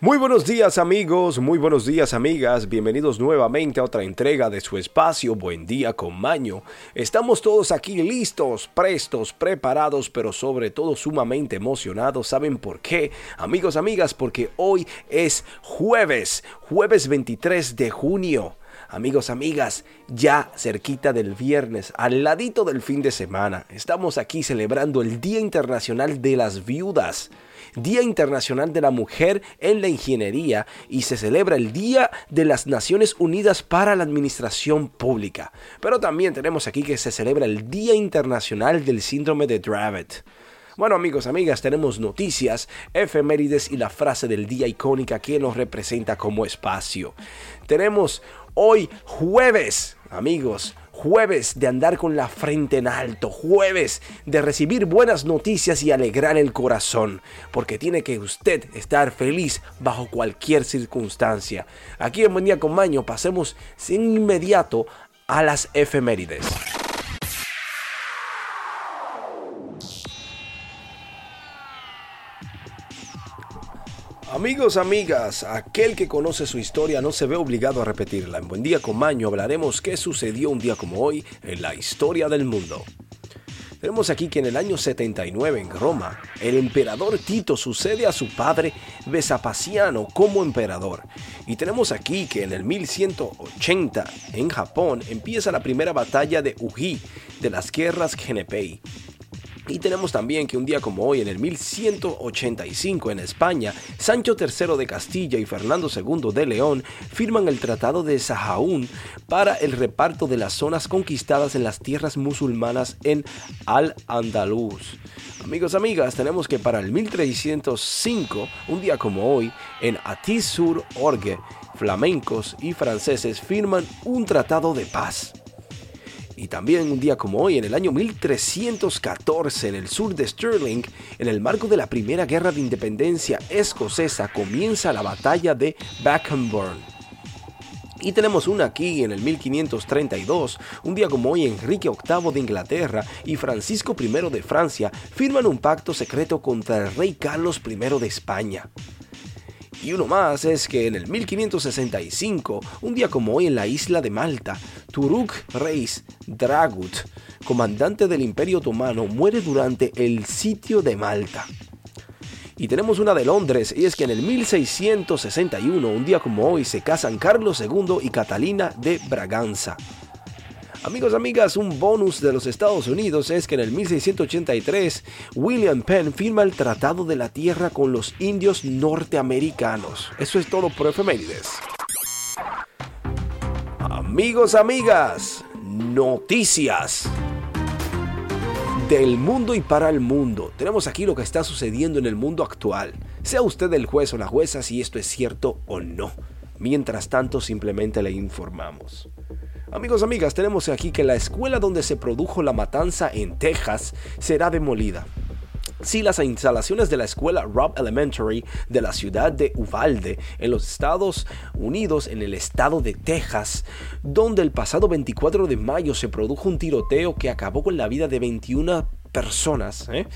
Muy buenos días amigos, muy buenos días amigas, bienvenidos nuevamente a otra entrega de su espacio Buen día con Maño. Estamos todos aquí listos, prestos, preparados, pero sobre todo sumamente emocionados. ¿Saben por qué? Amigos, amigas, porque hoy es jueves, jueves 23 de junio. Amigos, amigas, ya cerquita del viernes, al ladito del fin de semana, estamos aquí celebrando el Día Internacional de las Viudas. Día Internacional de la Mujer en la Ingeniería y se celebra el Día de las Naciones Unidas para la Administración Pública. Pero también tenemos aquí que se celebra el Día Internacional del Síndrome de Dravet. Bueno amigos, amigas, tenemos noticias, efemérides y la frase del día icónica que nos representa como espacio. Tenemos hoy jueves, amigos, jueves de andar con la frente en alto, jueves de recibir buenas noticias y alegrar el corazón, porque tiene que usted estar feliz bajo cualquier circunstancia. Aquí en Buen Día con Maño pasemos sin inmediato a las efemérides. Amigos, amigas, aquel que conoce su historia no se ve obligado a repetirla. En Buen Día con Maño hablaremos qué sucedió un día como hoy en la historia del mundo. Tenemos aquí que en el año 79 en Roma, el emperador Tito sucede a su padre Vespasiano como emperador. Y tenemos aquí que en el 1180 en Japón empieza la primera batalla de Uji de las guerras Genepei. Y tenemos también que un día como hoy, en el 1185 en España, Sancho III de Castilla y Fernando II de León firman el Tratado de Sahaún para el reparto de las zonas conquistadas en las tierras musulmanas en Al-Andalus. Amigos, amigas, tenemos que para el 1305, un día como hoy, en Atis-sur-Orge, flamencos y franceses firman un tratado de paz. Y también un día como hoy, en el año 1314, en el sur de Stirling, en el marco de la Primera Guerra de Independencia escocesa, comienza la batalla de Backhamburn. Y tenemos una aquí en el 1532, un día como hoy Enrique VIII de Inglaterra y Francisco I de Francia firman un pacto secreto contra el rey Carlos I de España. Y uno más es que en el 1565, un día como hoy en la isla de Malta, Turuk Reis Dragut, comandante del Imperio Otomano, muere durante el sitio de Malta. Y tenemos una de Londres, y es que en el 1661, un día como hoy, se casan Carlos II y Catalina de Braganza. Amigos, amigas, un bonus de los Estados Unidos es que en el 1683 William Penn firma el Tratado de la Tierra con los indios norteamericanos. Eso es todo por efemérides. Amigos, amigas, noticias del mundo y para el mundo. Tenemos aquí lo que está sucediendo en el mundo actual. Sea usted el juez o la jueza si esto es cierto o no. Mientras tanto, simplemente le informamos. Amigos, amigas, tenemos aquí que la escuela donde se produjo la matanza en Texas será demolida. Si las instalaciones de la escuela Robb Elementary de la ciudad de Uvalde, en los Estados Unidos, en el estado de Texas, donde el pasado 24 de mayo se produjo un tiroteo que acabó con la vida de 21 personas, ¿eh?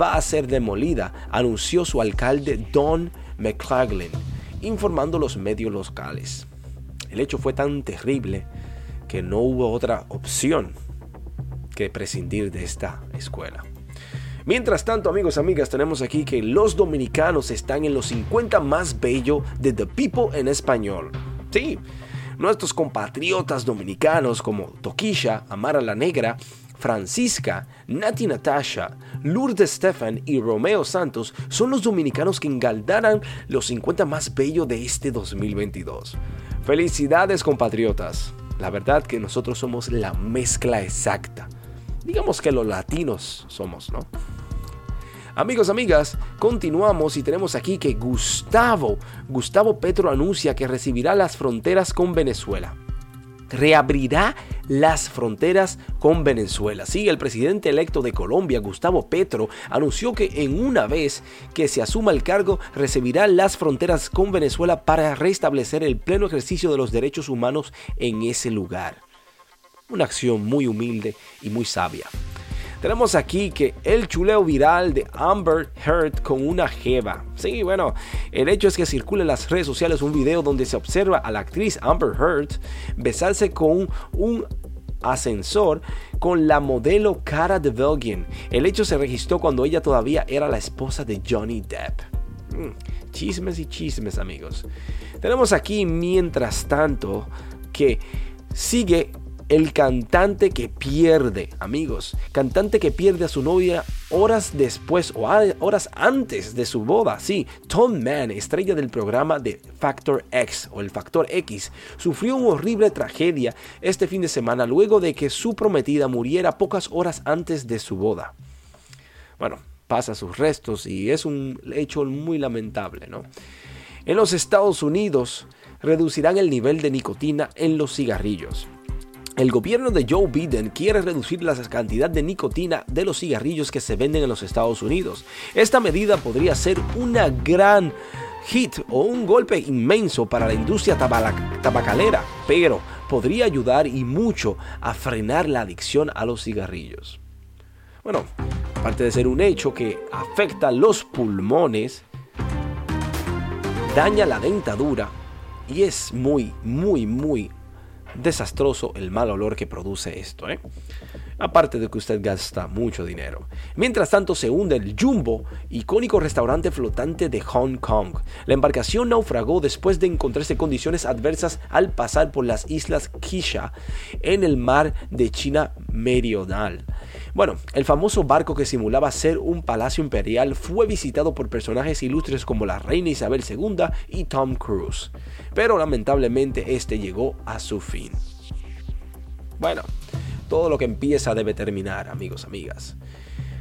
va a ser demolida, anunció su alcalde Don McClaglin, informando los medios locales. El hecho fue tan terrible que no hubo otra opción que prescindir de esta escuela. Mientras tanto, amigos, amigas, tenemos aquí que los dominicanos están en los 50 más bello de The People en español. Sí, nuestros compatriotas dominicanos como Toquisha, Amara la Negra, Francisca, Nati Natasha, Lourdes Stefan y Romeo Santos son los dominicanos que engaldarán los 50 más bello de este 2022. Felicidades compatriotas. La verdad que nosotros somos la mezcla exacta. Digamos que los latinos somos, ¿no? Amigos, amigas, continuamos y tenemos aquí que Gustavo, Gustavo Petro anuncia que recibirá las fronteras con Venezuela reabrirá las fronteras con Venezuela. Sí, el presidente electo de Colombia, Gustavo Petro, anunció que en una vez que se asuma el cargo, recibirá las fronteras con Venezuela para restablecer el pleno ejercicio de los derechos humanos en ese lugar. Una acción muy humilde y muy sabia. Tenemos aquí que el chuleo viral de Amber Heard con una jeva. Sí, bueno, el hecho es que circula en las redes sociales un video donde se observa a la actriz Amber Heard besarse con un ascensor con la modelo Cara de Belgian. El hecho se registró cuando ella todavía era la esposa de Johnny Depp. Mm, chismes y chismes, amigos. Tenemos aquí, mientras tanto, que sigue el cantante que pierde, amigos, cantante que pierde a su novia horas después o horas antes de su boda. Sí, Tom Mann, estrella del programa de Factor X o el Factor X, sufrió una horrible tragedia este fin de semana luego de que su prometida muriera pocas horas antes de su boda. Bueno, pasa sus restos y es un hecho muy lamentable, ¿no? En los Estados Unidos reducirán el nivel de nicotina en los cigarrillos. El gobierno de Joe Biden quiere reducir la cantidad de nicotina de los cigarrillos que se venden en los Estados Unidos. Esta medida podría ser una gran hit o un golpe inmenso para la industria tabacalera, pero podría ayudar y mucho a frenar la adicción a los cigarrillos. Bueno, aparte de ser un hecho que afecta los pulmones, daña la dentadura y es muy, muy, muy desastroso el mal olor que produce esto. ¿eh? Aparte de que usted gasta mucho dinero. Mientras tanto se hunde el Jumbo, icónico restaurante flotante de Hong Kong. La embarcación naufragó después de encontrarse condiciones adversas al pasar por las islas Kisha en el mar de China Meridional. Bueno, el famoso barco que simulaba ser un palacio imperial fue visitado por personajes ilustres como la reina Isabel II y Tom Cruise, pero lamentablemente este llegó a su fin. Bueno, todo lo que empieza debe terminar, amigos, amigas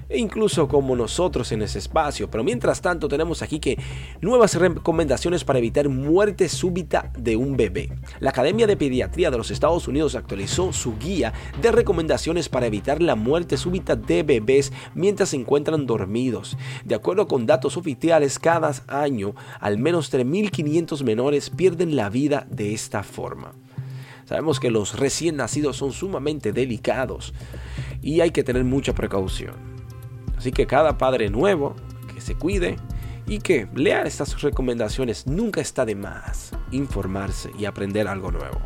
e incluso como nosotros en ese espacio. Pero mientras tanto tenemos aquí que nuevas recomendaciones para evitar muerte súbita de un bebé. La Academia de Pediatría de los Estados Unidos actualizó su guía de recomendaciones para evitar la muerte súbita de bebés mientras se encuentran dormidos. De acuerdo con datos oficiales, cada año al menos 3.500 menores pierden la vida de esta forma. Sabemos que los recién nacidos son sumamente delicados y hay que tener mucha precaución. Así que cada padre nuevo que se cuide y que lea estas recomendaciones nunca está de más informarse y aprender algo nuevo.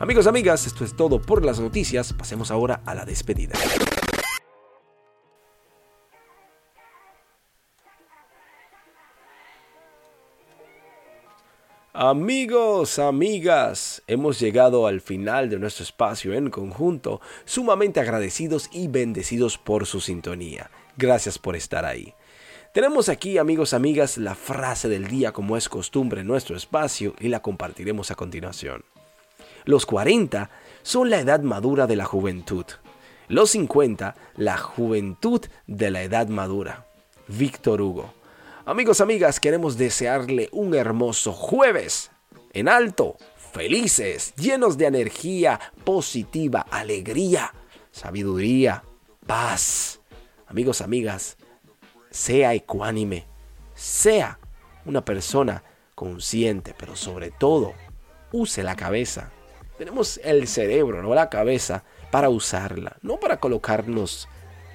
Amigos, amigas, esto es todo por las noticias. Pasemos ahora a la despedida. Amigos, amigas, hemos llegado al final de nuestro espacio en conjunto, sumamente agradecidos y bendecidos por su sintonía. Gracias por estar ahí. Tenemos aquí, amigos, amigas, la frase del día como es costumbre en nuestro espacio y la compartiremos a continuación. Los 40 son la edad madura de la juventud. Los 50, la juventud de la edad madura. Víctor Hugo. Amigos, amigas, queremos desearle un hermoso jueves. En alto, felices, llenos de energía positiva, alegría, sabiduría, paz. Amigos, amigas, sea ecuánime, sea una persona consciente, pero sobre todo, use la cabeza. Tenemos el cerebro, no la cabeza, para usarla, no para colocarnos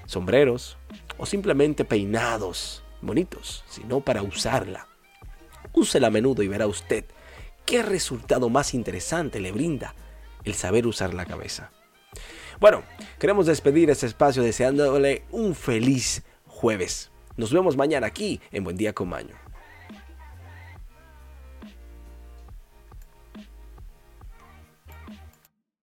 sombreros o simplemente peinados bonitos, sino para usarla. Úsela a menudo y verá usted qué resultado más interesante le brinda el saber usar la cabeza. Bueno, queremos despedir este espacio deseándole un feliz jueves. Nos vemos mañana aquí en Buen Día con Maño.